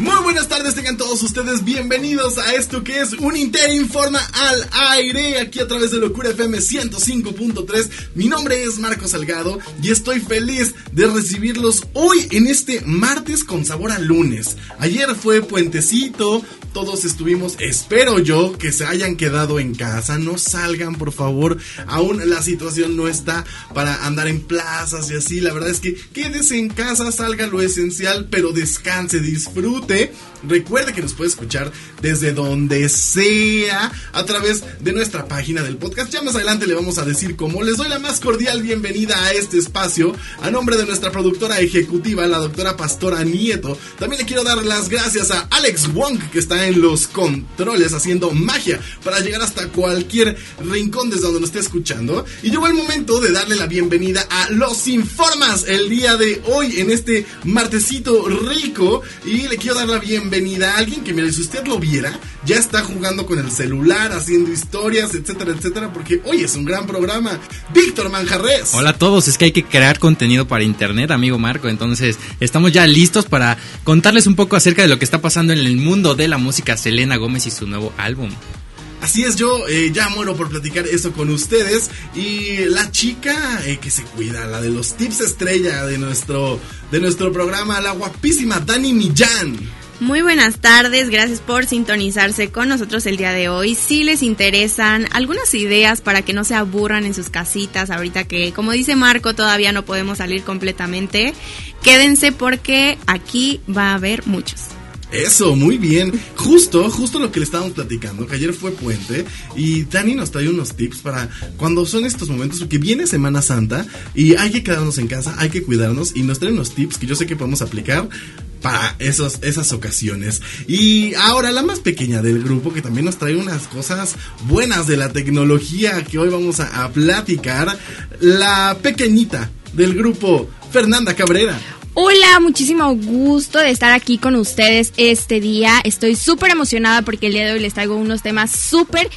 Muy buenas tardes, tengan todos ustedes bienvenidos a esto que es un Interinforma al aire, aquí a través de Locura FM 105.3. Mi nombre es Marco Salgado y estoy feliz de recibirlos hoy en este martes con sabor a lunes. Ayer fue puentecito, todos estuvimos, espero yo, que se hayan quedado en casa, no salgan por favor, aún la situación no está para andar en plazas y así, la verdad es que quédese en casa, salga lo esencial, pero descanse, disfrute norte Recuerde que nos puede escuchar desde donde sea a través de nuestra página del podcast. Ya más adelante le vamos a decir cómo. Les doy la más cordial bienvenida a este espacio a nombre de nuestra productora ejecutiva, la doctora Pastora Nieto. También le quiero dar las gracias a Alex Wong que está en los controles haciendo magia para llegar hasta cualquier rincón desde donde nos esté escuchando. Y llegó el momento de darle la bienvenida a Los Informas el día de hoy en este martesito rico y le quiero dar la bienvenida a alguien que, mire, si usted lo viera, ya está jugando con el celular, haciendo historias, etcétera, etcétera, porque hoy es un gran programa. Víctor Manjarres. Hola a todos, es que hay que crear contenido para internet, amigo Marco, entonces estamos ya listos para contarles un poco acerca de lo que está pasando en el mundo de la música Selena Gómez y su nuevo álbum. Así es, yo eh, ya muero por platicar eso con ustedes. Y la chica eh, que se cuida, la de los tips estrella de nuestro, de nuestro programa, la guapísima Dani Millán. Muy buenas tardes, gracias por sintonizarse con nosotros el día de hoy. Si les interesan algunas ideas para que no se aburran en sus casitas, ahorita que, como dice Marco, todavía no podemos salir completamente, quédense porque aquí va a haber muchos. Eso, muy bien. Justo, justo lo que le estábamos platicando, que ayer fue puente y Dani nos trae unos tips para cuando son estos momentos, porque viene Semana Santa y hay que quedarnos en casa, hay que cuidarnos y nos trae unos tips que yo sé que podemos aplicar para esos, esas ocasiones. Y ahora la más pequeña del grupo que también nos trae unas cosas buenas de la tecnología que hoy vamos a, platicar, la pequeñita del grupo, Fernanda Cabrera. Hola, muchísimo gusto de estar aquí con ustedes este día. Estoy súper emocionada porque el día de hoy les traigo unos temas súper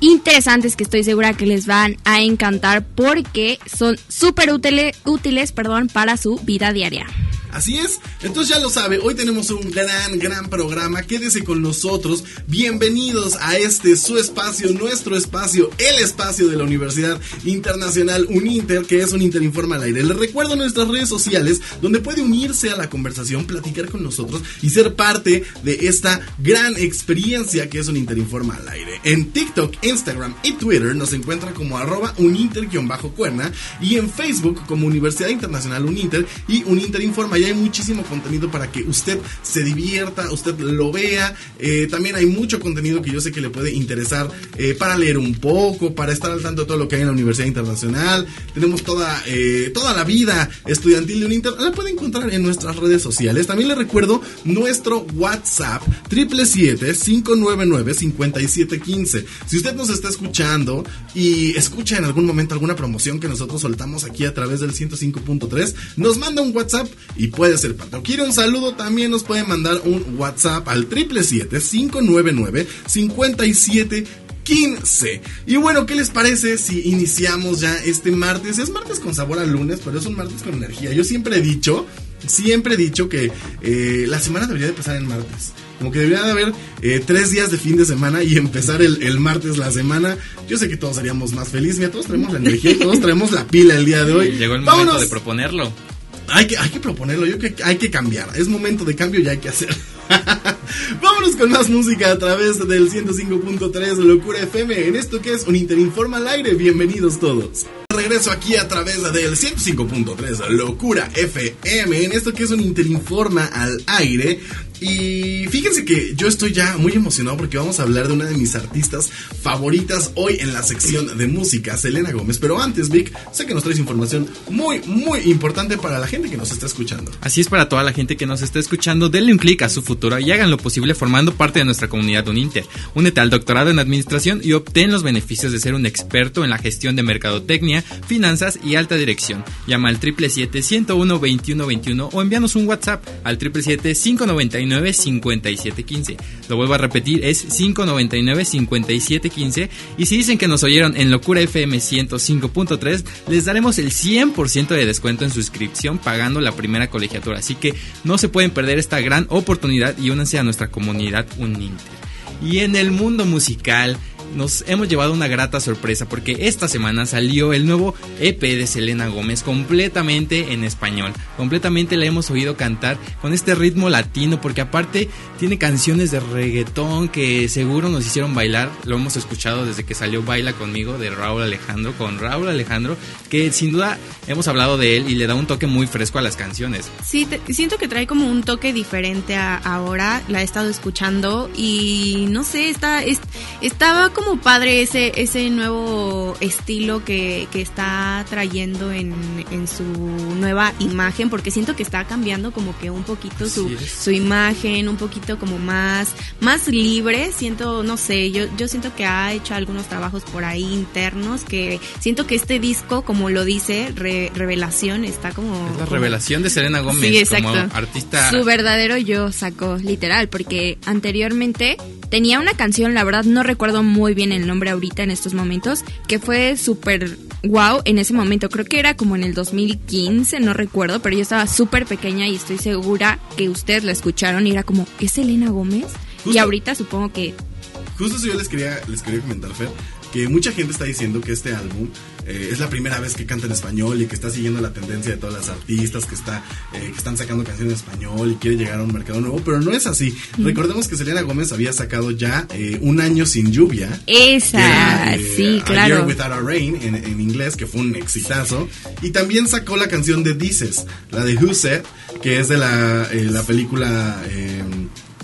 interesantes que estoy segura que les van a encantar porque son súper útiles, útiles perdón, para su vida diaria. Así es, entonces ya lo sabe, hoy tenemos un gran, gran programa, quédese con nosotros, bienvenidos a este su espacio, nuestro espacio, el espacio de la Universidad Internacional Uninter, que es un Interinforma al aire. Les recuerdo nuestras redes sociales, donde puede unirse a la conversación, platicar con nosotros y ser parte de esta gran experiencia que es un Interinforma al aire. En TikTok, Instagram y Twitter nos encuentra como arroba uninter-cuerna y en Facebook como Universidad Internacional Uninter y Uninterinforma hay muchísimo contenido para que usted se divierta, usted lo vea. Eh, también hay mucho contenido que yo sé que le puede interesar eh, para leer un poco, para estar al tanto de todo lo que hay en la Universidad Internacional. Tenemos toda, eh, toda la vida estudiantil de Uninter. La puede encontrar en nuestras redes sociales. También le recuerdo nuestro WhatsApp 777-599-5715. Si usted nos está escuchando y escucha en algún momento alguna promoción que nosotros soltamos aquí a través del 105.3, nos manda un WhatsApp y puede ser parte. O quiere un saludo, también nos puede mandar un WhatsApp al 777-599-5715. Y bueno, ¿qué les parece si iniciamos ya este martes? Es martes con sabor a lunes, pero es un martes con energía. Yo siempre he dicho, siempre he dicho que eh, la semana debería de empezar en martes. Como que debería de haber eh, tres días de fin de semana y empezar el, martes la semana. Yo sé que todos seríamos más felices. Mira, todos traemos la energía y todos traemos la pila el día de hoy. Llegó el momento de proponerlo. Hay que, hay que proponerlo, yo que hay que cambiar. Es momento de cambio y hay que hacer. Vámonos con más música a través del 105.3 Locura FM en esto que es un Interinforma al aire. Bienvenidos todos. Regreso aquí a través del 105.3 Locura FM en esto que es un Interinforma al aire. Y fíjense que yo estoy ya muy emocionado porque vamos a hablar de una de mis artistas favoritas hoy en la sección de música, Selena Gómez. Pero antes, Vic, sé que nos traes información muy, muy importante para la gente que nos está escuchando. Así es para toda la gente que nos está escuchando. Denle un clic a su futuro y hagan lo posible formando parte de nuestra comunidad Uninter. Únete al doctorado en administración y obtén los beneficios de ser un experto en la gestión de mercadotecnia, finanzas y alta dirección. Llama al 777-101-2121 o envíanos un WhatsApp al 777 599 599-5715. Lo vuelvo a repetir, es 599-5715. Y si dicen que nos oyeron en Locura FM 105.3, les daremos el 100% de descuento en suscripción pagando la primera colegiatura. Así que no se pueden perder esta gran oportunidad y únanse a nuestra comunidad Uninter. Y en el mundo musical, nos hemos llevado una grata sorpresa porque esta semana salió el nuevo EP de Selena Gómez completamente en español. Completamente la hemos oído cantar con este ritmo latino porque aparte tiene canciones de reggaetón que seguro nos hicieron bailar. Lo hemos escuchado desde que salió Baila conmigo de Raúl Alejandro con Raúl Alejandro que sin duda hemos hablado de él y le da un toque muy fresco a las canciones. Sí, siento que trae como un toque diferente a ahora. La he estado escuchando y no sé, está, estaba como padre ese, ese nuevo estilo que, que está trayendo en, en, su nueva imagen, porque siento que está cambiando como que un poquito su, su, imagen, un poquito como más, más libre. Siento, no sé, yo, yo siento que ha hecho algunos trabajos por ahí internos que siento que este disco, como lo dice, Revelación, está como... Es la revelación de Selena Gómez como artista. Su verdadero yo sacó, literal, porque anteriormente tenía una canción, la verdad no recuerdo muy bien el nombre ahorita en estos momentos, que fue súper wow en ese momento. Creo que era como en el 2015, no recuerdo, pero yo estaba súper pequeña y estoy segura que ustedes la escucharon y era como, ¿es Elena Gómez? y ahorita supongo que... Justo eso yo les quería, les quería comentar, Fer, que mucha gente está diciendo que este álbum eh, es la primera vez que canta en español y que está siguiendo la tendencia de todas las artistas que, está, eh, que están sacando canciones en español y quiere llegar a un mercado nuevo, pero no es así. Recordemos que Selena Gómez había sacado ya eh, Un año sin lluvia. Esa, sí, claro. A Year Without a Rain en, en, inglés, que fue un exitazo. Y también sacó la canción de Dices, la de Who Said, que es de la, la película...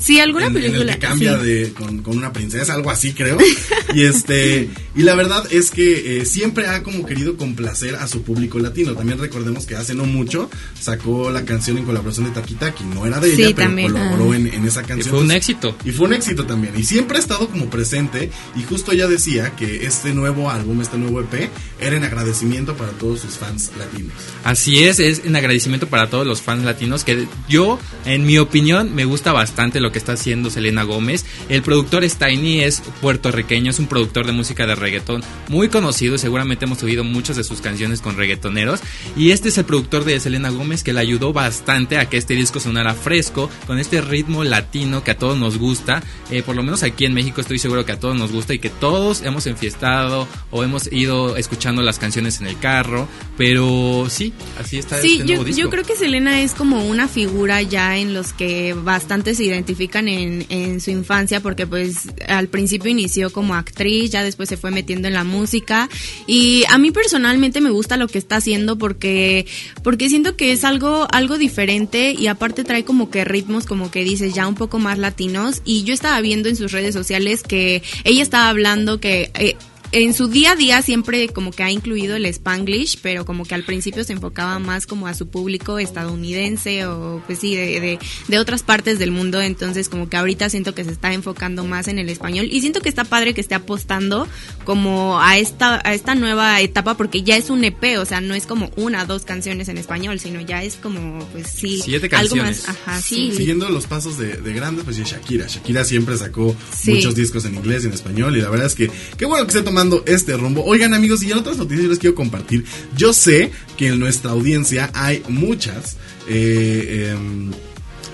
Sí, alguna película. que cambia de con, una princesa, algo así creo. y este y la verdad es que eh, siempre ha como querido complacer a su público latino. También recordemos que hace no mucho sacó la canción en colaboración de Taki Taki. No era de ella, pero colaboró en, esa canción. Y fue un éxito. Y fue un éxito también. Y siempre ha estado como presente. Y justo ella decía que este nuevo álbum, este nuevo EP, era en agradecimiento para todos sus fans latinos. Así es, es en agradecimiento para todos los fans latinos. Que yo, en mi opinión, me gusta bastante lo que está haciendo Selena Gómez. El productor es Tiny, es puertorriqueño, es un productor de música de reggaetón muy conocido. Seguramente hemos oído muchas de sus canciones con reggaetoneros. Y este es el productor de Selena Gómez que le ayudó bastante a que este disco sonara fresco, con este ritmo latino que a todos nos gusta. Eh, por lo menos aquí en México estoy seguro que a todos nos gusta y que todos hemos enfiestado o hemos ido escuchando las canciones en el carro. Pero sí, así está. Sí, este yo, yo creo que Selena es como una figura ya en los que bastante se identifica en, en su infancia porque pues al principio inició como actriz, ya después se fue metiendo en la música. Y a mí personalmente me gusta lo que está haciendo porque porque siento que es algo algo diferente y aparte trae como que ritmos como que dices ya un poco más latinos. Y yo estaba viendo en sus redes sociales que ella estaba hablando que eh, en su día a día siempre como que ha incluido el spanglish, pero como que al principio se enfocaba más como a su público estadounidense o pues sí, de, de, otras partes del mundo, entonces como que ahorita siento que se está enfocando más en el español. Y siento que está padre que esté apostando como a esta, a esta nueva etapa porque ya es un EP, o sea, no es como una o dos canciones en español, sino ya es como pues sí, Siete algo más, ajá, sí. Siguiendo los pasos de, de grandes, pues ya Shakira, Shakira siempre sacó muchos discos en inglés y en español y la verdad es que qué bueno que se toma este rumbo. Oigan amigos, y en otras noticias les quiero compartir. Yo sé que en nuestra audiencia hay muchas... Eh, em,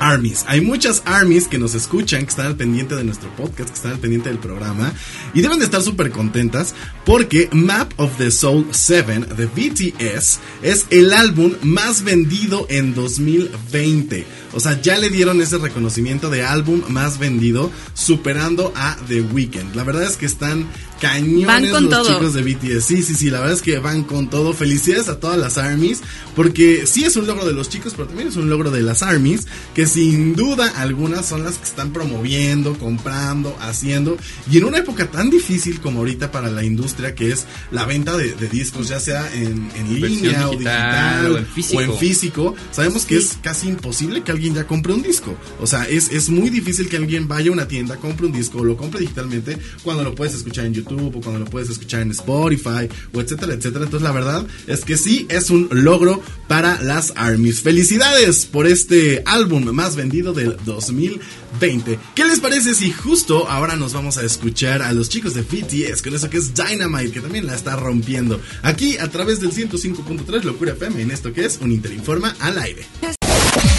armies. Hay muchas armies que nos escuchan, que están al pendiente de nuestro podcast, que están al pendiente del programa y deben de estar súper contentas porque Map of the Soul 7 de BTS es el álbum más vendido en 2020. O sea, ya le dieron ese reconocimiento de álbum más vendido, superando a The Weeknd. La verdad es que están cañones los chicos de BTS. Sí, sí, sí, la verdad es que van con todo. Felicidades a todas las armies, porque sí es un logro de los chicos, pero también es un logro de las armies, que sin duda algunas son las que están promoviendo, comprando, haciendo. Y en una época tan difícil como ahorita para la industria, que es la venta de, discos, ya sea en, línea o digital o en físico, sabemos que es casi imposible que alguien ya compre un disco. O sea, es, es muy difícil que alguien vaya a una tienda, compre un disco o lo compre digitalmente cuando lo puedes escuchar en YouTube O cuando lo puedes escuchar en Spotify o etcétera, etcétera. Entonces la verdad es que sí es un logro para las ARMYs. Felicidades por este álbum más vendido del 2020. ¿Qué les parece si justo ahora nos vamos a escuchar a los chicos de BTS con eso que es Dynamite, que también la está rompiendo? Aquí a través del 105.3 Locura FM en esto que es un Interinforma al aire.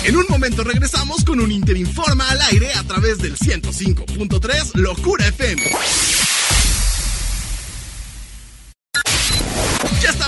En un momento regresamos con un Interinforma al aire a través del 105.3 Locura FM.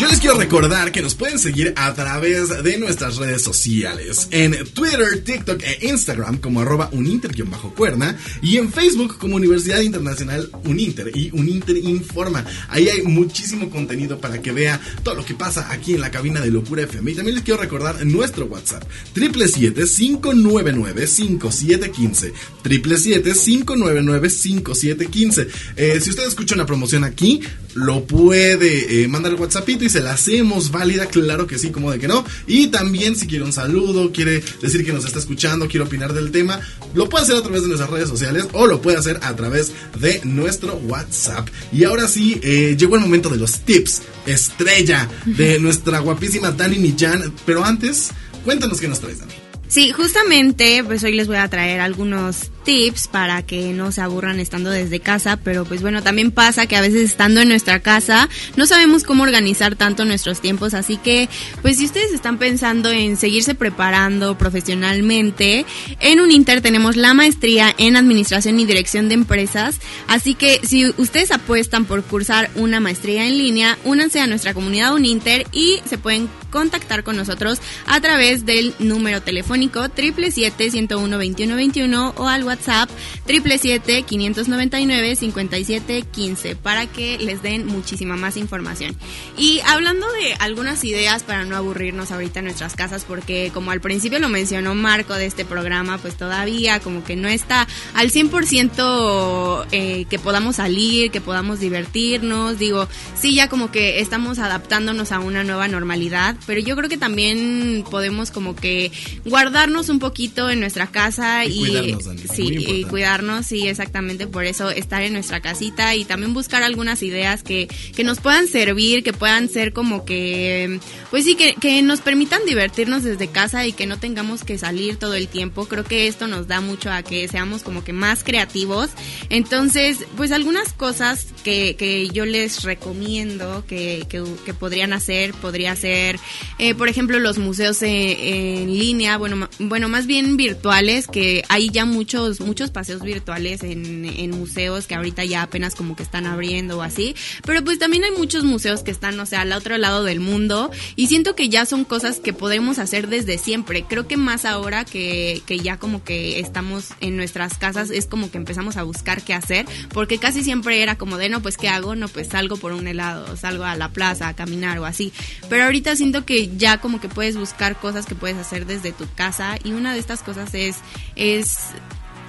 Yo les quiero recordar que nos pueden seguir a través de nuestras redes sociales. En Twitter, TikTok e Instagram como arroba uninter-cuerna y en Facebook como Universidad Internacional Uninter y Uninter Informa. Ahí hay muchísimo contenido para que vea todo lo que pasa aquí en la cabina de Locura FM. Y también les quiero recordar nuestro WhatsApp. 777-599-5715. 777-599-5715. Eh, si usted escucha una promoción aquí, lo puede eh, mandar el WhatsAppito y se la hacemos válida, claro que sí, como de que no. Y también si quiere un saludo, quiere decir que nos está escuchando, quiere opinar del tema, lo puede hacer a través de nuestras redes sociales o lo puede hacer a través de nuestro WhatsApp. Y ahora sí, eh, llegó el momento de los tips estrella de nuestra guapísima Dani Millán. Pero antes, cuéntanos qué nos traes, Dani. Sí, justamente, pues hoy les voy a traer algunos tips para que no se aburran estando desde casa, pero pues bueno, también pasa que a veces estando en nuestra casa no sabemos cómo organizar tanto nuestros tiempos, así que pues si ustedes están pensando en seguirse preparando profesionalmente, en un Inter tenemos la maestría en Administración y Dirección de Empresas, así que si ustedes apuestan por cursar una maestría en línea, únanse a nuestra comunidad Uninter y se pueden contactar con nosotros a través del número telefónico 777 101 2121 o al WhatsApp 777-599-5715 para que les den muchísima más información. Y hablando de algunas ideas para no aburrirnos ahorita en nuestras casas, porque como al principio lo mencionó Marco de este programa, pues todavía como que no está al 100% eh, que podamos salir, que podamos divertirnos. Digo, sí, ya como que estamos adaptándonos a una nueva normalidad, pero yo creo que también podemos como que guardarnos un poquito en nuestra casa y, sí, y cuidarnos, sí, exactamente por eso estar en nuestra casita y también buscar algunas ideas que, que nos puedan servir, que puedan ser como que, pues sí, que, que nos permitan divertirnos desde casa y que no tengamos que salir todo el tiempo. Creo que esto nos da mucho a que seamos como que más creativos. Entonces, pues algunas cosas que, que yo les recomiendo que, que, que podrían hacer, podría ser, eh, por ejemplo, los museos en, línea, bueno, bueno, más bien virtuales, que hay ya muchos, muchos paseos virtuales en, en, museos que ahorita ya apenas como que están abriendo o así, pero pues también hay muchos museos que están, o sea, al otro lado del mundo y siento que ya son cosas que podemos hacer desde siempre. Creo que más ahora que, que ya como que estamos en nuestras casas es como que empezamos a buscar qué hacer, porque casi siempre era como de, no, pues qué hago, no, pues salgo por un helado, salgo a la plaza a caminar o así, pero ahorita siento que ya como que puedes buscar cosas que puedes hacer desde tu casa y una de estas cosas es, es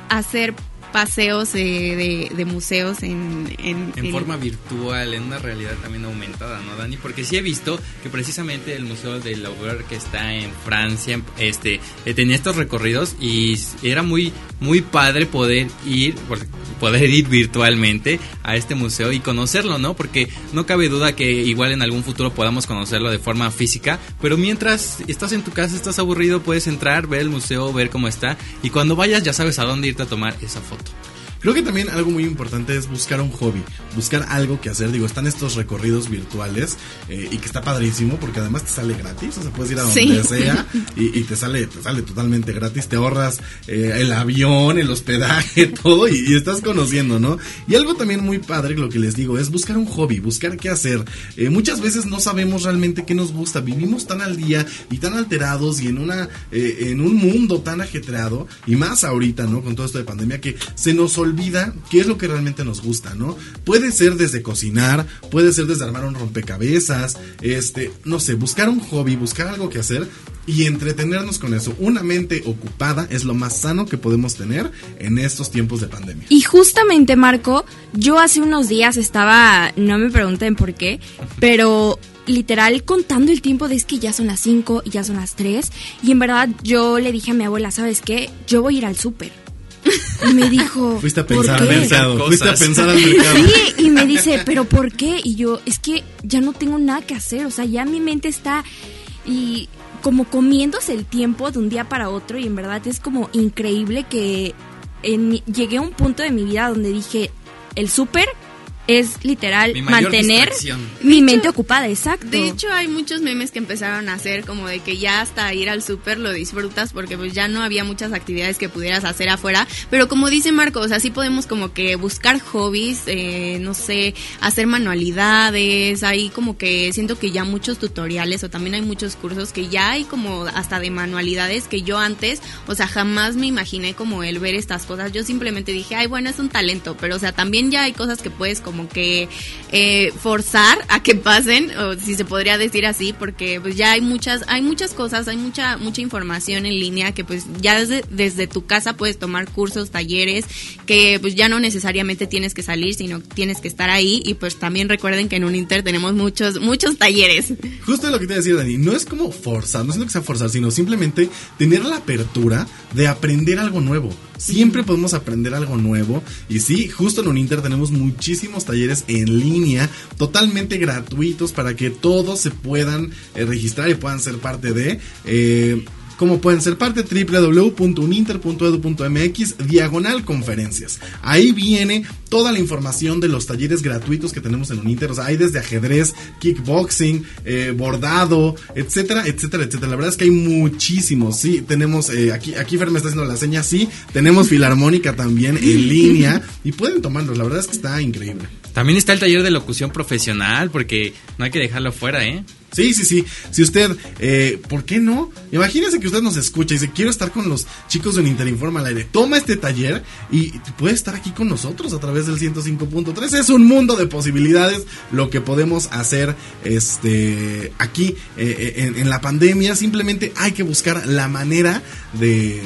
hacer paseos de, de, museos en, en, en, forma virtual, en una realidad también aumentada, ¿no, Dani? Porque sí he visto que precisamente el Museo del Louvre que está en Francia, este, eh, tenía estos recorridos y era muy, muy padre poder ir, poder ir virtualmente a este museo y conocerlo, ¿no? Porque no cabe duda que igual en algún futuro podamos conocerlo de forma física, pero mientras estás en tu casa, estás aburrido, puedes entrar, ver el museo, ver cómo está y cuando vayas ya sabes a dónde irte a tomar esa foto. Thank you. Creo que también algo muy importante es buscar un hobby, buscar algo que hacer. Digo, están estos recorridos virtuales eh, y que está padrísimo porque además te sale gratis, o sea, puedes ir a donde sea y, y, te sale te sale totalmente gratis, te ahorras eh, el avión, el hospedaje, todo y, y, estás conociendo, ¿no? Y algo también muy padre, lo que les digo, es buscar un hobby, buscar qué hacer. Eh, muchas veces no sabemos realmente qué nos gusta, vivimos tan al día y tan alterados y en una eh, en un mundo tan ajetreado y más ahorita, ¿no? Con todo esto de pandemia que se nos olvida olvida qué es lo que realmente nos gusta, ¿no? Puede ser desde cocinar, puede ser desde armar un rompecabezas, este, no sé, buscar un hobby, buscar algo que hacer y entretenernos con eso. Una mente ocupada es lo más sano que podemos tener en estos tiempos de pandemia. Y justamente, Marco, yo hace unos días estaba, no me pregunten por qué, pero literal contando el tiempo de es que ya son las 5 y ya son las 3. Y en verdad yo le dije a mi abuela, ¿sabes qué? Yo voy a ir al súper. Y me dijo, Fuiste a "¿Por pensar al qué?". mercado. Fuiste a pensar al mercado. Sí, y me dice, ¿pero por qué? Y yo, es que ya no tengo nada que hacer, o sea, ya mi mente está y como comiéndose el tiempo de un día para otro y en verdad es como increíble que en llegué a un punto de mi vida donde dije, el súper es literal Mi mantener distracción. mi mente ocupada, exacto. De hecho, hay muchos memes que empezaron a hacer como de que ya hasta ir al súper lo disfrutas porque pues ya no había muchas actividades que pudieras hacer afuera. Pero como dice Marco, o sea, sí podemos como que buscar hobbies, eh, no sé, hacer manualidades. Hay como que siento que ya muchos tutoriales o también hay muchos cursos que ya hay como hasta de manualidades que yo antes, o sea, jamás me imaginé como el ver estas cosas. Yo simplemente dije, ay, bueno, es un talento, pero o sea, también ya hay cosas que puedes como que eh, forzar a que pasen, o si se podría decir así, porque pues ya hay muchas, hay muchas cosas, hay mucha, mucha información en línea que pues ya desde, desde tu casa puedes tomar cursos, talleres, que pues ya no necesariamente tienes que salir, sino tienes que estar ahí y pues también recuerden que en un Inter tenemos muchos, muchos talleres. Justo lo que te iba a decir, Dani, no es como forzar, no siento que sea forzar, sino simplemente tener la apertura de aprender algo nuevo. Siempre podemos aprender algo nuevo. Y sí, justo en Uninter tenemos muchísimos talleres en línea, totalmente gratuitos para que todos se puedan eh, registrar y puedan ser parte de. eh, como pueden ser parte www.uninter.edu.mx diagonal conferencias. Ahí viene toda la información de los talleres gratuitos que tenemos en Uninter. O sea, hay desde ajedrez, kickboxing, eh, bordado, etcétera, etcétera, etcétera. La verdad es que hay muchísimos. Sí, tenemos eh, aquí, aquí Fer me está haciendo la seña. Sí, tenemos filarmónica también en línea y pueden tomarlos. La verdad es que está increíble. También está el taller de locución profesional, porque no hay que dejarlo fuera, ¿eh? Sí, sí, sí. Si usted, eh, ¿por qué no? Imagínese que usted nos escucha y dice, quiero estar con los chicos de Interinforma al aire. Toma este taller y puede estar aquí con nosotros a través del 105.3. Es un mundo de posibilidades lo que podemos hacer este aquí eh, en, en la pandemia. Simplemente hay que buscar la manera de,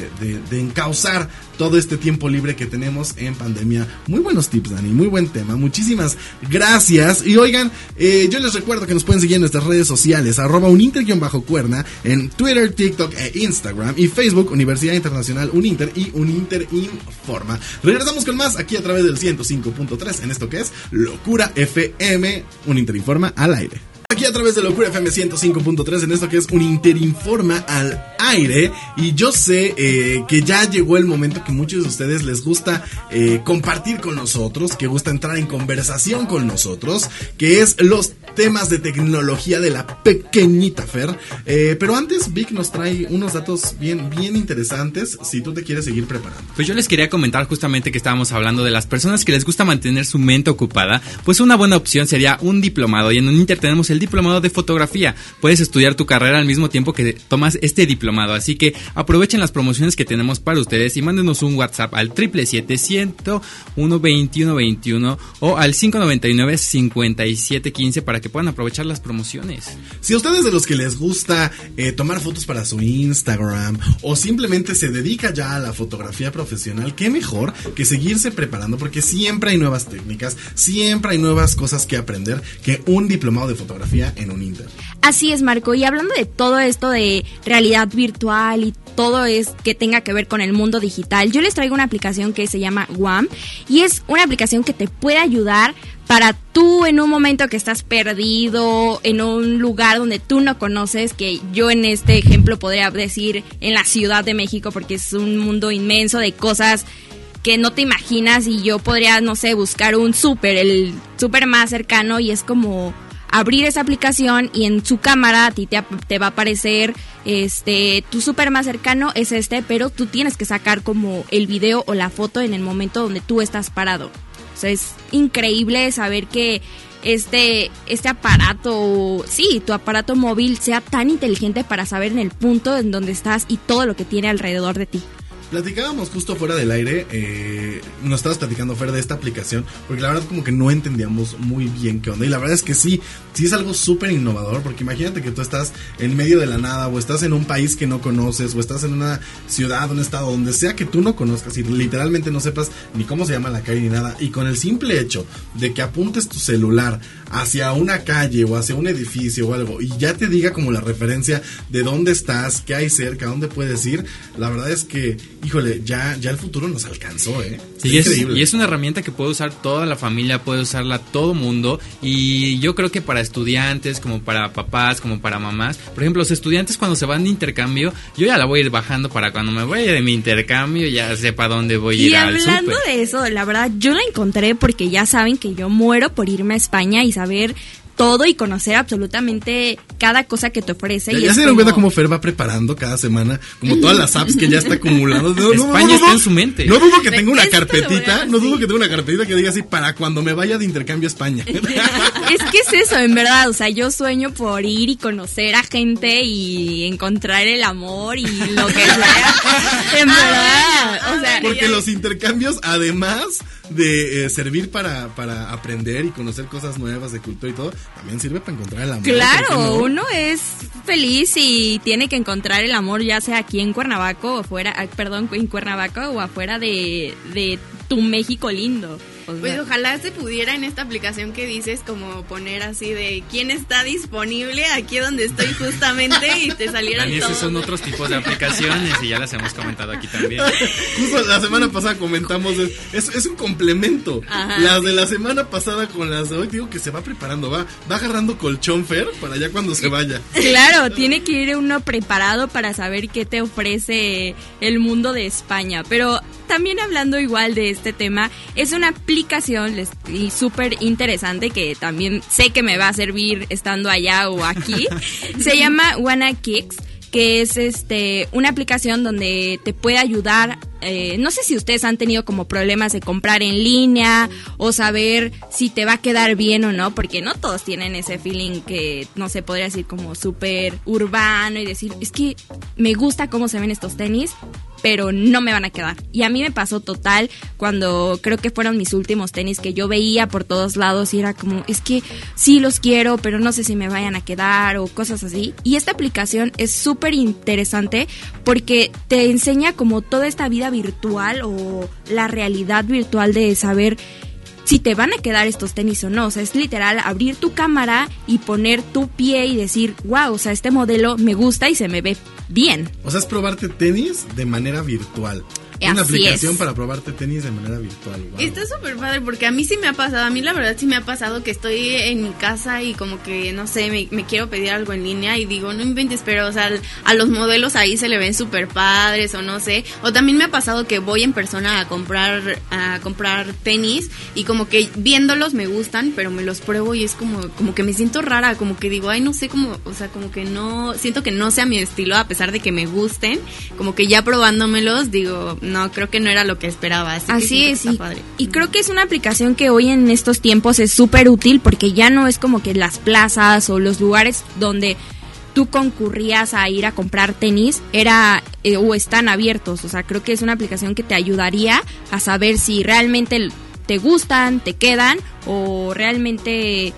de, encauzar todo este tiempo libre que tenemos en pandemia. Muy buenos tips, Dani, muy buen tema. Muchísimas gracias. Y oigan, eh, yo les recuerdo que nos pueden seguir en nuestras redes sociales, arroba uninter-cuerna, en Twitter, TikTok e Instagram, y Facebook, Universidad Internacional Uninter y Uninter Informa. Regresamos con más aquí a través del 105.3 en esto que es Locura FM, Uninter Informa al aire. Aquí a través de Locura FM 105.3 en esto que es un Interinforma al aire. Y yo sé eh, que ya llegó el momento que muchos de ustedes les gusta eh, compartir con nosotros, que gusta entrar en conversación con nosotros, que es los temas de tecnología de la pequeñita Fer. Eh, pero antes, Vic nos trae unos datos bien, bien interesantes si tú te quieres seguir preparando. Pues yo les quería comentar justamente que estábamos hablando de las personas que les gusta mantener su mente ocupada, pues una buena opción sería un diplomado y en un Inter tenemos el diplomado de fotografía. Puedes estudiar tu carrera al mismo tiempo que tomas este diplomado, así que aprovechen las promociones que tenemos para ustedes y mándenos un WhatsApp al 777-101-2121 o al 599-5715 para que puedan aprovechar las promociones. Si a ustedes de los que les gusta eh, tomar fotos para su Instagram o simplemente se dedica ya a la fotografía profesional, qué mejor que seguirse preparando porque siempre hay nuevas técnicas, siempre hay nuevas cosas que aprender que un diplomado de fotografía en un Inter. Así es, Marco. Y hablando de todo esto de realidad virtual y todo es que tenga que ver con el mundo digital, yo les traigo una aplicación que se llama WAM y es una aplicación que te puede ayudar para tú en un momento que estás perdido, en un lugar donde tú no conoces, que yo en este ejemplo podría decir en la Ciudad de México, porque es un mundo inmenso de cosas que no te imaginas y yo podría, no sé, buscar un súper, el súper más cercano y es como abrir esa aplicación y en su cámara a ti te, va a aparecer este tu súper más cercano es este, pero tú tienes que sacar como el video o la foto en el momento donde tú estás parado. O sea, es increíble saber que este, este aparato, sí, tu aparato móvil sea tan inteligente para saber en el punto en donde estás y todo lo que tiene alrededor de ti. Platicábamos justo fuera del aire, eh, nos estabas platicando fuera de esta aplicación, porque la verdad como que no entendíamos muy bien qué onda. Y la verdad es que sí, sí es algo súper innovador, porque imagínate que tú estás en medio de la nada, o estás en un país que no conoces, o estás en una ciudad, un estado, donde sea que tú no conozcas y literalmente no sepas ni cómo se llama la calle ni nada. Y con el simple hecho de que apuntes tu celular hacia una calle o hacia un edificio o algo y ya te diga como la referencia de dónde estás, qué hay cerca, dónde puedes ir, la verdad es que, híjole, ya, ya el futuro nos alcanzó, ¿eh? Sí, es, y es una herramienta que puede usar toda la familia, puede usarla todo mundo y yo creo que para estudiantes, como para papás, como para mamás, por ejemplo, los estudiantes cuando se van de intercambio, yo ya la voy a ir bajando para cuando me vaya de mi intercambio ya sepa dónde voy a ir y al hablando de eso, la verdad, yo la encontré porque ya saben que yo muero por irme a España y saber todo y conocer absolutamente cada cosa que te ofrece. Ya, y ya es se dieron como- cuenta cómo Fer va preparando cada semana, como todas las apps que ya está acumulando. No, no, no, España no, está en su mente. No dudo que tenga una a carpetita, no dudo que tenga una carpetita que diga así para cuando me vaya de intercambio a España. Es que es eso, en verdad. O sea, yo sueño por ir y conocer a gente y encontrar el amor y lo que sea. En verdad. O sea, Porque los intercambios, además de eh, servir para, para aprender y conocer cosas nuevas de cultura y todo, también sirve para encontrar el amor. ¿por qué Claro, no? uno es feliz y tiene que encontrar el amor ya sea aquí en Cuernavaco o fuera, perdón, en Cuernavaco o afuera de, de tu México lindo. O sea, Pues ojalá se pudiera en esta aplicación que dices como poner así de quién está disponible aquí donde estoy justamente y te salieran Dani, esos son otros tipos de aplicaciones y ya las hemos comentado aquí también. Justo la semana pasada comentamos, es, es un complemento. Ajá, las de la semana pasada con las de hoy, digo que se va preparando, va, va agarrando colchón Fer para ya cuando se vaya. Claro, tiene que ir uno preparado para saber qué te ofrece el mundo de España. Pero también hablando igual de este tema, es una aplicación súper interesante que también sé que me va a servir estando allá o aquí. Se llama Wanna Kicks que es este una aplicación donde te puede ayudar eh, no sé si ustedes han tenido como problemas de comprar en línea o saber si te va a quedar bien o no porque no todos tienen ese feeling que no se podría decir como súper urbano y decir es que me gusta cómo se ven estos tenis pero no me van a quedar. Y a mí me pasó total cuando creo que fueron mis últimos tenis que yo veía por todos lados y era como, es que sí los quiero, pero no sé si me vayan a quedar o cosas así. Y esta aplicación es súper interesante porque te enseña como toda esta vida virtual o la realidad virtual de saber si te van a quedar estos tenis o no. O sea, es literal abrir tu cámara y poner tu pie y decir, wow, o sea, este modelo me gusta y se me ve bien. O sea, es probarte tenis de manera virtual. Así Una aplicación es. para probarte tenis de manera virtual. wow. Está súper padre porque a mí sí me ha pasado, a mí la verdad sí me ha pasado que estoy en mi casa y como que, no sé, me, me quiero pedir algo en línea y digo, no inventes, pero o sea, a los modelos ahí se le ven súper padres o no sé. O también me ha pasado que voy en persona a comprar, a comprar tenis y como que viéndolos me gustan, pero me los pruebo y es como, como que me siento rara, como que digo, ay, no sé cómo, o sea, como que no, siento que no sea mi estilo a pesar de que me gusten, como que ya probándomelos digo, no, creo que no era lo que esperaba. Así, Así que es, padre. y creo que es una aplicación que hoy en estos tiempos es súper útil porque ya no es como que las plazas o los lugares donde tú concurrías a ir a comprar tenis era eh, o están abiertos. O sea, creo que es una aplicación que te ayudaría a saber si realmente te gustan, te quedan o realmente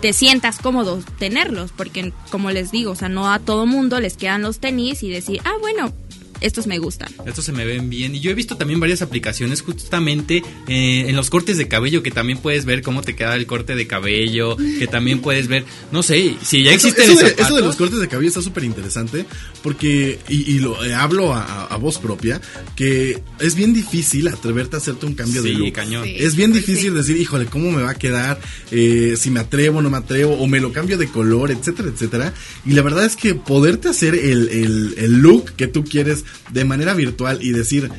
te sientas cómodo tenerlos, porque como les digo, o sea, no a todo mundo les quedan los tenis y decir, ah, bueno, estos me gustan. Estos se me ven bien. Y yo he visto también varias aplicaciones justamente eh, en los cortes de cabello, que también puedes ver cómo te queda el corte de cabello, que también puedes ver, no sé, si ya existe eso de, eso de los cortes de cabello está súper interesante porque, y, y lo eh, hablo a, voz propia, que es bien difícil atreverte a hacerte un cambio de Sí, look. cañón. Sí. Es bien difícil sí. decir, híjole, ¿cómo me va a quedar? Eh, si me atrevo, no me atrevo, o me lo cambio de color, etcétera, etcétera. Y la verdad es que poderte hacer el, el- el look que tú quieres de manera virtual y decir,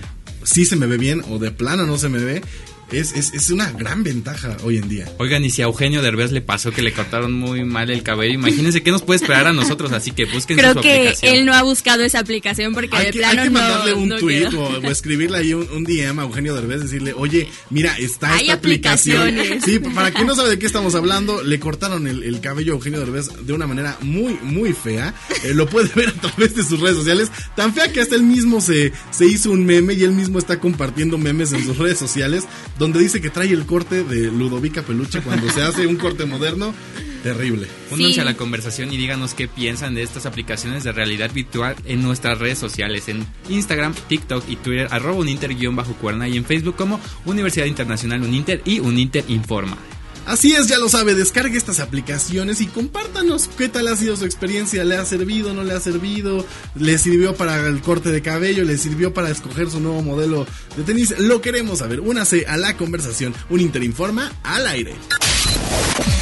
sí se me ve bien o de plano no se me ve, es, es, es, una gran ventaja hoy en día. Oigan, y si a Eugenio Derbez le pasó que le cortaron muy mal el cabello, imagínense qué nos puede esperar a nosotros, así que busquen Creo su que aplicación. él no ha buscado esa aplicación porque hay de que, plano hay que mandarle no, un no tweet o, o, escribirle ahí un, un, DM a Eugenio Derbez, decirle, oye, mira, está Hay esta aplicación. aplicaciones. Sí, para quien no sabe de qué estamos hablando, le cortaron el, el cabello a Eugenio Derbez de una manera muy, muy fea. Eh, lo puede ver a través de sus redes sociales. Tan fea que hasta él mismo se, se hizo un meme y él mismo está compartiendo memes en sus redes sociales donde dice que trae el corte de Ludovica Peluche cuando se hace un corte moderno. Terrible. Únanse Sí. a la conversación y díganos qué piensan de estas aplicaciones de realidad virtual en nuestras redes sociales, en Instagram, TikTok y Twitter, arroba uninter-cuerna y en Facebook como Universidad Internacional Uninter y Uninter Informa. Así es, ya lo sabe, descargue estas aplicaciones y compártanos qué tal ha sido su experiencia, le ha servido, no le ha servido, le sirvió para el corte de cabello, le sirvió para escoger su nuevo modelo de tenis, lo queremos saber, únase a la conversación, un Interinforma al aire.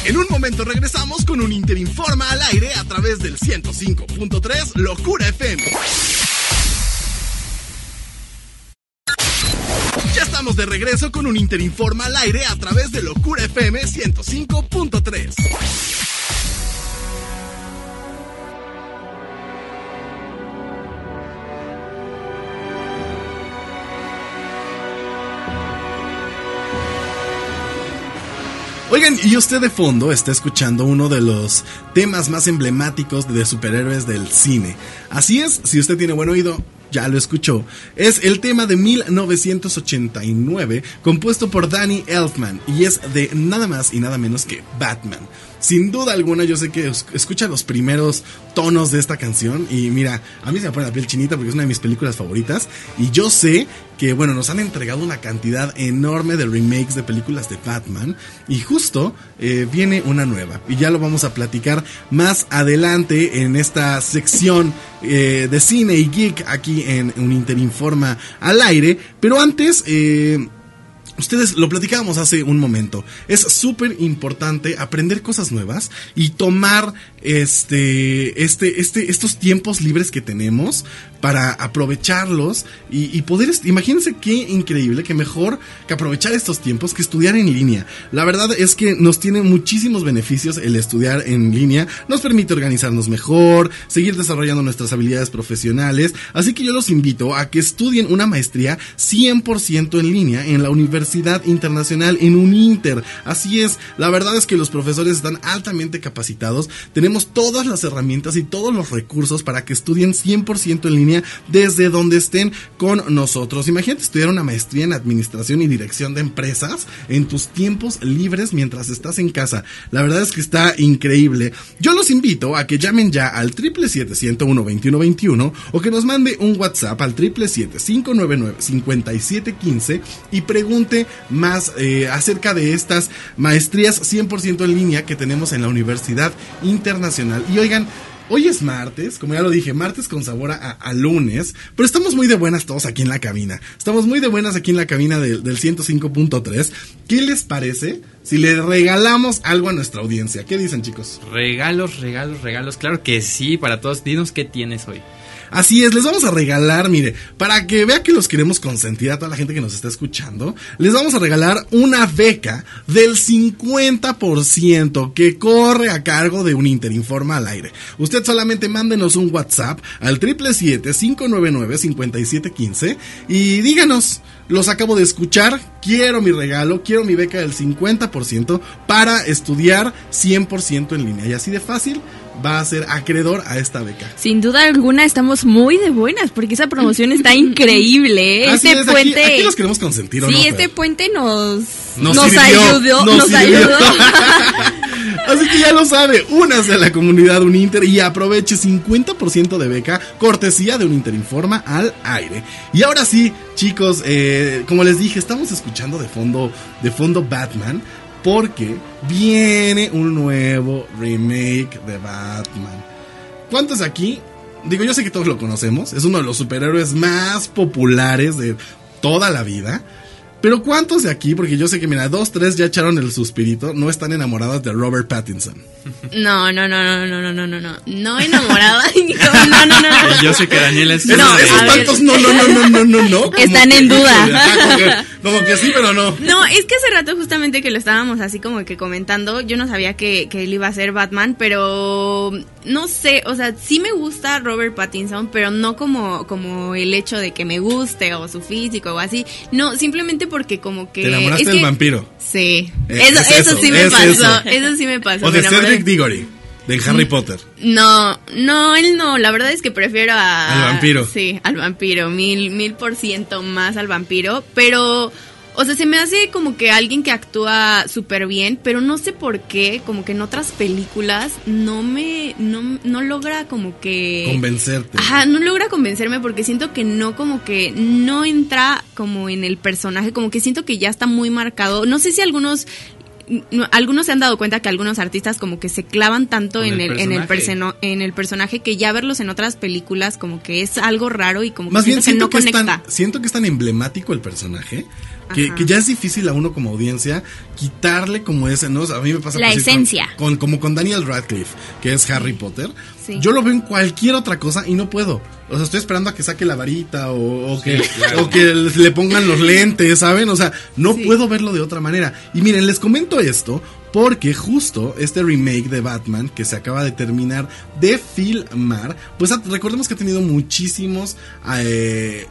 En un momento regresamos con un Interinforma al aire a través del 105.3 Locura FM. De regreso con un Interinforma al aire a través de Locura FM 105.3. Oigan, y usted de fondo está escuchando uno de los temas más emblemáticos de superhéroes del cine. Así es, si usted tiene buen oído, ya lo escuchó. Es el tema de 1989, compuesto por Danny Elfman, y es de nada más y nada menos que Batman. Sin duda alguna, yo sé que es- escucha los primeros tonos de esta canción y mira, a mí se me pone la piel chinita porque es una de mis películas favoritas y yo sé que, bueno, nos han entregado una cantidad enorme de remakes de películas de Batman y justo eh, viene una nueva y ya lo vamos a platicar más adelante en esta sección eh, de cine y geek aquí en un Interinforma al aire, pero antes... eh, Ustedes lo platicábamos hace un momento. Es súper importante aprender cosas nuevas y tomar este, este, este, estos tiempos libres que tenemos para aprovecharlos y, y poder. Imagínense qué increíble, que mejor que aprovechar estos tiempos que estudiar en línea. La verdad es que nos tiene muchísimos beneficios el estudiar en línea. Nos permite organizarnos mejor, seguir desarrollando nuestras habilidades profesionales. Así que yo los invito a que estudien una maestría 100% en línea en la Universidad Internacional en Uninter. Así es, la verdad es que los profesores están altamente capacitados. Todas las herramientas y todos los recursos para que estudien 100% en línea desde donde estén con nosotros. Imagínate estudiar una maestría en administración y dirección de empresas en tus tiempos libres mientras estás en casa. La verdad es que está increíble. Yo los invito a que llamen ya al 777-101-2121 o que nos mande un WhatsApp al 777-599-5715 y pregunte más eh, acerca de estas maestrías 100% en línea que tenemos en la Universidad Internacional. Y oigan, Hoy es martes, como ya lo dije, martes con sabor a, lunes, pero estamos muy de buenas todos aquí en la cabina. Estamos muy de buenas aquí en la cabina del 105.3. ¿Qué les parece si le regalamos algo a nuestra audiencia? ¿Qué dicen chicos? Regalos, regalos, regalos, claro que sí, para todos. Dinos qué tienes hoy. Así es, les vamos a regalar, mire, para que vea que los queremos consentir a toda la gente que nos está escuchando, les vamos a regalar una beca del 50% que corre a cargo de un Interinforma al aire. Usted solamente mándenos un WhatsApp al 777-599-5715 y díganos, los acabo de escuchar, quiero mi regalo, quiero mi beca del 50% para estudiar 100% en línea. Y así de fácil va a ser acreedor a esta beca. Sin duda alguna estamos muy de buenas porque esa promoción está increíble. ¿eh? Así Este es, puente. Aquí, los queremos consentir, ¿o sí, no, este puente nos, Nos nos, sirvió, ayudó. nos ayudó. Así que ya lo sabe, únase a la comunidad Uninter y aproveche 50% de beca, cortesía de un Interinforma al aire. Y ahora sí, chicos, eh, como les dije, estamos escuchando de fondo, de fondo Batman, porque viene un nuevo remake de Batman. ¿Cuántos aquí? Digo, yo sé que todos lo conocemos, es uno de los superhéroes más populares de toda la vida. Pero ¿cuántos de aquí? Porque yo sé que, mira, dos, tres ya echaron el suspirito, no están enamoradas de Robert Pattinson. No, no, no, no, no, no, no, no, no. No enamorada. No, no, no, no. Yo sé que Daniela es... No, esos esos tantos no, no, no, no, no, no, Están en duda. Como que- sí, pero no. No, es que hace rato justamente que lo estábamos así como que comentando, yo no sabía que, que él iba a ser Batman, pero no sé, o sea, sí me gusta Robert Pattinson, pero no como, como el hecho de que me guste o su físico o así. No, simplemente porque como que... Te enamoraste es del que- vampiro. Sí, Eh, eso, es eso eso, sí me es pasó, eso. eso. sí me pasó. O de enamoré. Cedric Diggory, de Harry Potter. No, no, él no. La verdad es que prefiero a... Al vampiro. Sí, al vampiro. Mil, mil por ciento más al vampiro. Pero, o sea, se me hace como que alguien que actúa súper bien, pero no sé por qué, como que en otras películas no me... No, no logra como que... Convencerte. Ajá, no logra convencerme porque siento que no como que no entra como en el personaje, como que siento que ya está muy marcado. No sé si algunos no, algunos se han dado cuenta que algunos artistas como que se clavan tanto en el el, en el personaje. perseno- en el personaje que ya verlos en otras películas como que es algo raro y como Más que bien siento que siento no que, es conecta. tan, siento que es tan emblemático el personaje que, ya es difícil a uno como audiencia quitarle como ese, ¿no? O sea, a mí me pasa La con- esencia. Con, como con Daniel Radcliffe, que es Harry Potter. Sí. Yo lo veo en cualquier otra cosa y no puedo. O sea, estoy esperando a que saque la varita o, o que, Sí, claro. o que le pongan los lentes, ¿saben? O sea, no Sí. puedo verlo de otra manera. Y miren, les comento esto porque justo este remake de Batman que se acaba de terminar de filmar, pues ah, recordemos que ha tenido muchísimos eh,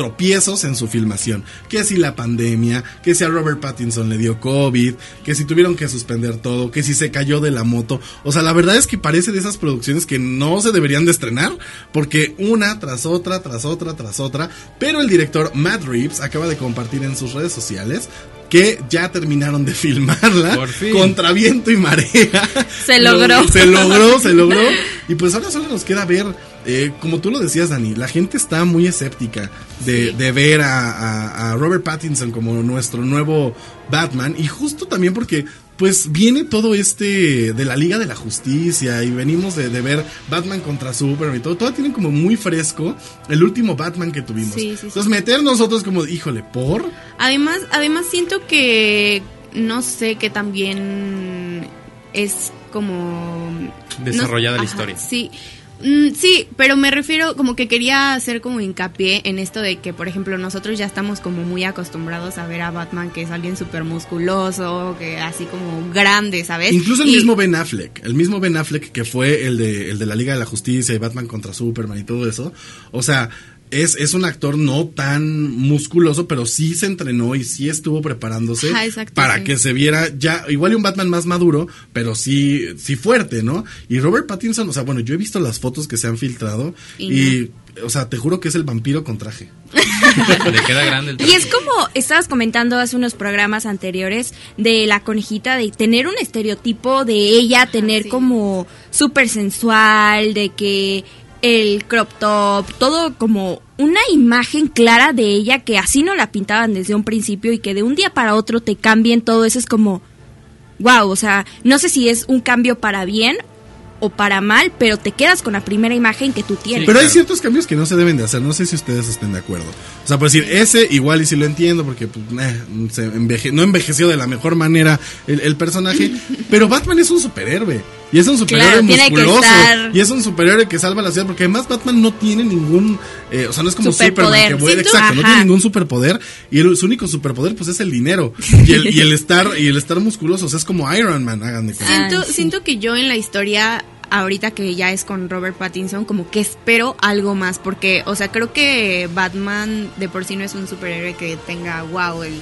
tropiezos en su filmación. Que si la pandemia, que si a Robert Pattinson le dio COVID, que si tuvieron que suspender todo, que si se cayó de la moto. O sea, la verdad es que parece de esas producciones que no se deberían de estrenar, porque una tras otra, tras otra, tras otra. Pero el director Matt Reeves acaba de compartir en sus redes sociales que ya terminaron de filmarla Por fin. contra viento y marea. Se Lo- logró. Se logró, se logró. Y pues ahora solo nos queda ver, eh, como tú lo decías, Dani, la gente está muy escéptica de, de ver a, a- a Robert Pattinson como nuestro nuevo Batman. Y justo también porque, pues, viene todo este de la Liga de la Justicia y venimos de, de ver Batman contra Superman y todo. Todo tienen como muy fresco el último Batman que tuvimos. Sí, sí, sí. Entonces, meter nosotros como, híjole, por. Además, además siento que no sé que también es como Desarrollada no- la ajá, historia. Sí. Mm, sí, pero me refiero como que quería hacer como hincapié en esto de que, por ejemplo, nosotros ya estamos como muy acostumbrados a ver a Batman que es alguien súper musculoso, que así como grande, ¿sabes? Incluso el Y- mismo Ben Affleck, el mismo Ben Affleck que fue el de, el de la Liga de la Justicia y Batman contra Superman y todo eso. O sea, es, es un actor no tan musculoso, pero sí se entrenó y sí estuvo preparándose Ajá, exacto, para sí. que se viera ya, igual y un Batman más maduro, pero sí, sí fuerte, ¿no? Y Robert Pattinson, o sea, bueno, yo he visto las fotos que se han filtrado Y y, o sea, te juro que es el vampiro con traje. Le queda grande el Y es como estabas comentando hace unos programas anteriores de la conejita, de tener un estereotipo de ella, tener sí. como súper sensual, de que el crop top, todo como una imagen clara de ella que así no la pintaban desde un principio y que de un día para otro te cambien todo eso es como, wow, o sea, no sé si es un cambio para bien o para mal, pero te quedas con la primera imagen que tú tienes. Pero hay ciertos cambios que no se deben de hacer. No sé si ustedes estén de acuerdo. O sea, por decir, ese igual y si lo entiendo porque pues, eh, se enveje- no envejeció de la mejor manera el, el personaje. pero Batman es un superhéroe. Y es un superhéroe Claro, musculoso. estar- Y es un superhéroe que salva la ciudad. Porque además Batman no tiene ningún... eh, o sea, no es como Superpoder. Superman que Exacto, no tiene ningún superpoder. Y el, su único superpoder pues es el dinero. Y el, y el estar y el estar musculoso. O sea, es como Iron Man, hagan de cuenta. Siento, Ay, sí. siento que yo en la historia, ahorita que ya es con Robert Pattinson, como que espero algo más, porque, o sea, creo que Batman de por sí no es un superhéroe que tenga, wow, el,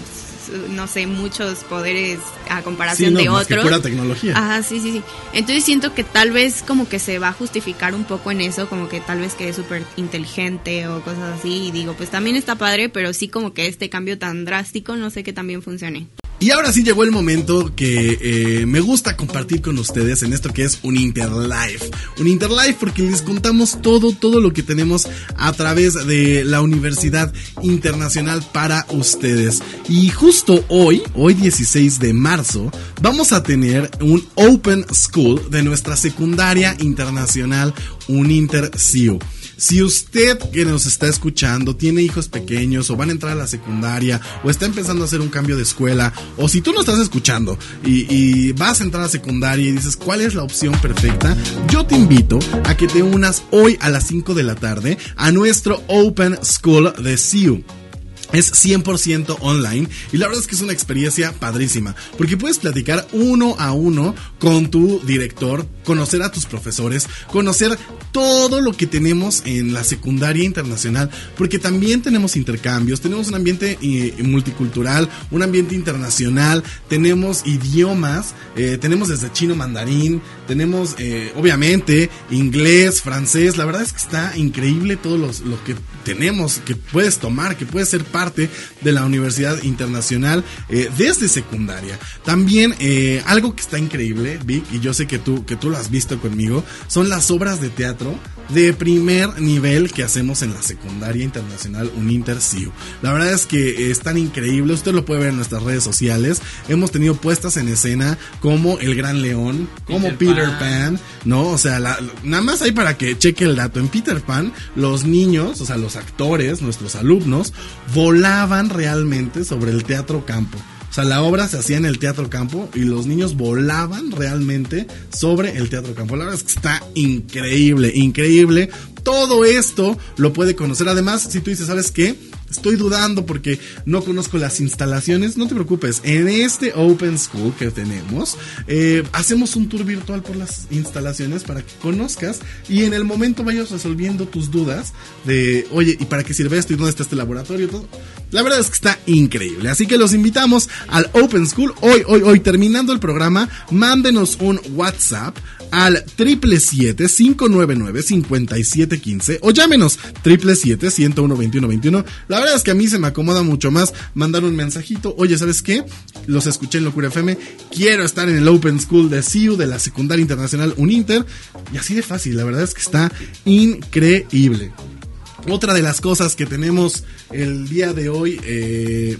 no sé, muchos poderes a comparación Sí, no, de más que otros. pura tecnología. Ajá, sí, sí, sí. Entonces siento que tal vez como que se va a justificar un poco en eso, como que tal vez que es súper inteligente o cosas así. Y digo, pues también está padre, pero sí como que este cambio tan drástico, no sé que también funcione. Y ahora sí llegó el momento que eh, me gusta compartir con ustedes en esto que es un Interlife. Un Interlife porque les contamos todo, todo lo que tenemos a través de la Universidad Internacional para ustedes. Y justo hoy, hoy 16 de marzo, vamos a tener un Open School de nuestra secundaria internacional Uninter CIU. Si usted que nos está escuchando tiene hijos pequeños o van a entrar a la secundaria o está empezando a hacer un cambio de escuela o si tú no estás escuchando y, vas a entrar a la secundaria y dices cuál es la opción perfecta, yo te invito a que te unas hoy a las 5 de la tarde a nuestro Open School de CIU. Es 100% online y la verdad es que es una experiencia padrísima porque puedes platicar uno a uno con tu director, conocer a tus profesores, conocer todo lo que tenemos en la secundaria internacional porque también tenemos intercambios, tenemos un ambiente eh, multicultural, un ambiente internacional, tenemos idiomas, eh, tenemos desde chino mandarín, tenemos eh, obviamente inglés, francés, la verdad es que está increíble todo lo que tenemos, que puedes tomar, que puedes ser parte de la Universidad Internacional eh, desde secundaria. También eh, algo que está increíble, Vic, y yo sé que tú, que tú lo has visto conmigo, son las obras de teatro de primer nivel que hacemos en la secundaria internacional Uninter CIU. La verdad es que es tan increíble, usted lo puede ver en nuestras redes sociales. Hemos tenido puestas en escena como El Gran León, como Peter, Pan. ¿no? O sea, nada más hay para que cheque el dato. En Peter Pan, los niños, o sea, los actores, nuestros alumnos, volaban realmente sobre el teatro campo. O sea, la obra se hacía en el Teatro Campo y los niños volaban realmente sobre el Teatro Campo. La verdad es que está increíble, increíble. Todo esto lo puede conocer. Además, si tú dices, ¿sabes qué? Estoy dudando porque no conozco las instalaciones, no te preocupes, en este Open School que tenemos, eh, hacemos un tour virtual por las instalaciones para que conozcas y en el momento vayas resolviendo tus dudas de, oye, ¿y para qué sirve esto? ¿Y dónde está este laboratorio? Todo. La verdad es que está increíble, así que los invitamos al Open School. Hoy, hoy, hoy, terminando el programa, mándenos un WhatsApp al 777-599-5715 o llámenos 777-101-2121. La verdad es que a mí se me acomoda mucho más mandar un mensajito. Oye, ¿sabes qué? Los escuché en Locura FM. Quiero estar en el Open School de CIU de la Secundaria Internacional Uninter. Y así de fácil, la verdad es que está increíble. Otra de las cosas que tenemos el día de hoy eh,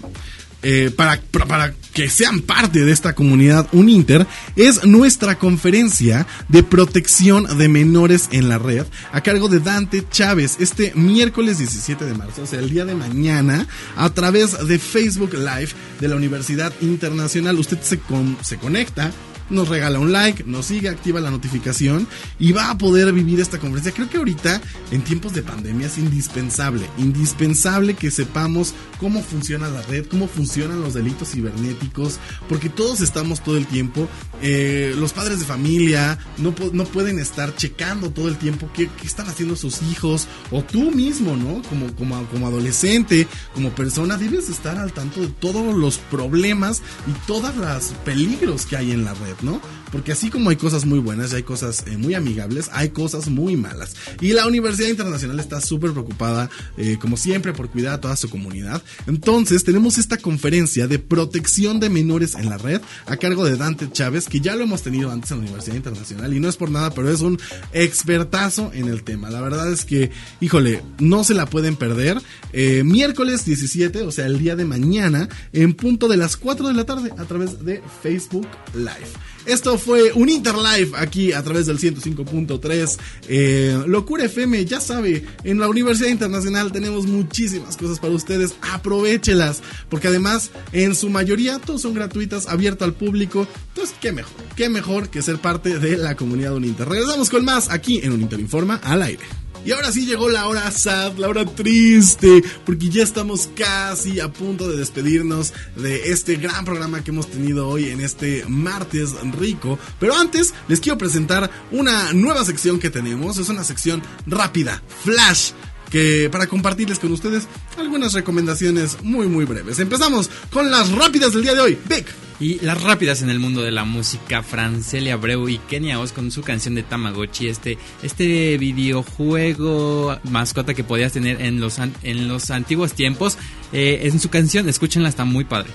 eh, para, para que sean parte de esta comunidad Uninter es nuestra conferencia de protección de menores en la red a cargo de Dante Chávez este miércoles 17 de marzo, o sea, el día de mañana, a través de Facebook Live de la Universidad Internacional. Usted se, se conecta nos regala un like, nos sigue, activa la notificación y va a poder vivir esta conferencia. Creo que ahorita, en tiempos de pandemia, es indispensable, indispensable que sepamos cómo funciona la red, cómo funcionan los delitos cibernéticos, porque todos estamos todo el tiempo, eh, los padres de familia no, no pueden estar checando todo el tiempo qué, están haciendo sus hijos, o tú mismo, ¿no? Como, como, como adolescente, como persona, debes estar al tanto de todos los problemas y todos los peligros que hay en la red. ¿No? Porque así como hay cosas muy buenas y hay cosas eh, muy amigables, hay cosas muy malas. Y la Universidad Internacional está súper preocupada, eh, como siempre, por cuidar a toda su comunidad. Entonces, tenemos esta conferencia de protección de menores en la red a cargo de Dante Chávez, que ya lo hemos tenido antes en la Universidad Internacional. Y no es por nada, pero es un expertazo en el tema. La verdad es que, híjole, no se la pueden perder. Eh, miércoles 17, o sea, el día de mañana, en punto de las 4 de la tarde, a través de Facebook Live. Esto fue un Interlive aquí a través del 105.3. Eh, Locura FM, ya sabe, en la Universidad Internacional tenemos muchísimas cosas para ustedes. Aprovechelas, porque además en su mayoría todos son gratuitas, abiertas al público. Entonces, qué mejor, qué mejor que ser parte de la comunidad Uninter. Regresamos con más aquí en Uninter Informa al aire. Y ahora sí llegó la hora sad, la hora triste, porque ya estamos casi a punto de despedirnos de este gran programa que hemos tenido hoy en este martes rico. Pero antes les quiero presentar una nueva sección que tenemos, es una sección rápida, flash que para compartirles con ustedes algunas recomendaciones muy muy breves. Empezamos con las rápidas del día de hoy. Vic. Y las rápidas en el mundo de la música, Francelia Abreu y Kenia Oz con su canción de Tamagotchi, este, este videojuego mascota que podías tener en los, en los antiguos tiempos. Eh, en su canción, escúchenla, está muy padre.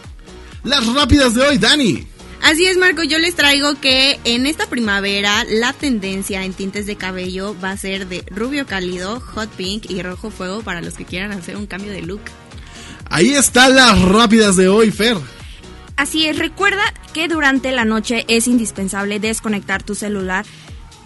Las rápidas de hoy, Dani. Así es, Marco, yo les traigo que en esta primavera la tendencia en tintes de cabello va a ser de rubio cálido, hot pink y rojo fuego para los que quieran hacer un cambio de look. Ahí están las rápidas de hoy, Fer. Así es, recuerda que durante la noche es indispensable desconectar tu celular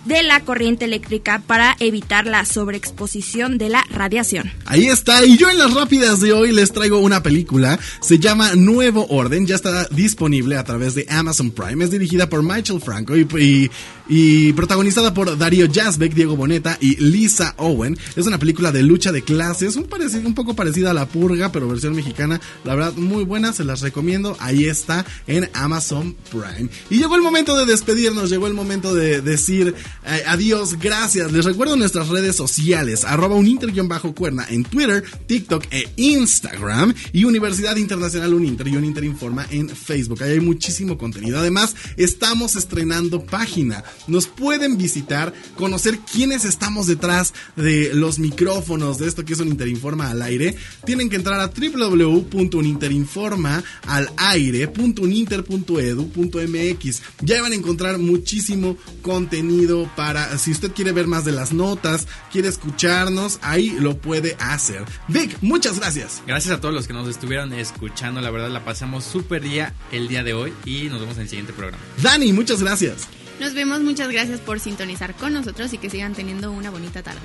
de la corriente eléctrica para evitar la sobreexposición de la radiación. Ahí está, y yo en las rápidas de hoy les traigo una película, se llama Nuevo Orden, ya está disponible a través de Amazon Prime, es dirigida por Michael Franco y, y, protagonizada por Darío Jasbeck, Diego Boneta y Lisa Owen. Es una película de lucha de clases, un, parecido, un poco parecida a La Purga, pero versión mexicana, la verdad muy buena, se las recomiendo, ahí está en Amazon Prime. Y llegó el momento de despedirnos, llegó el momento de decir eh, adiós, gracias. Les recuerdo nuestras redes sociales, arroba bajo cuerna en Twitter, TikTok e Instagram y Universidad Internacional Uninter y Uninter Informa en Facebook. Ahí hay muchísimo contenido. Además, estamos estrenando página. Nos pueden visitar, conocer quiénes estamos detrás de los micrófonos de esto que es un Informa al aire. Tienen que entrar a www.uninterinformalaire.uninter.edu.mx. Ya van a encontrar muchísimo contenido para si usted quiere ver más de las notas, quiere escucharnos, ahí lo puede hacer. Vic, muchas gracias. Gracias a todos los que nos estuvieron escuchando, la verdad la pasamos súper día el día de hoy y nos vemos en el siguiente programa. Dani, muchas gracias. Nos vemos, muchas gracias por sintonizar con nosotros y que sigan teniendo una bonita tarde.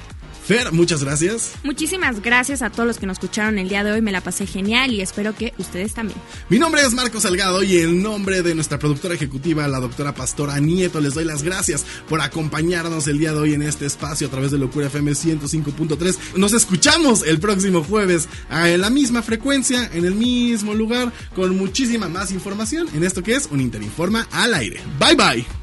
Fer, muchas gracias. Muchísimas gracias a todos los que nos escucharon el día de hoy. Me la pasé genial y espero que ustedes también. Mi nombre es Marco Salgado y en nombre de nuestra productora ejecutiva, la doctora Pastora Nieto, les doy las gracias por acompañarnos el día de hoy en este espacio a través de Locura FM 105.3. Nos escuchamos el próximo jueves en la misma frecuencia, en el mismo lugar, con muchísima más información en esto que es un Interinforma al aire. Bye bye.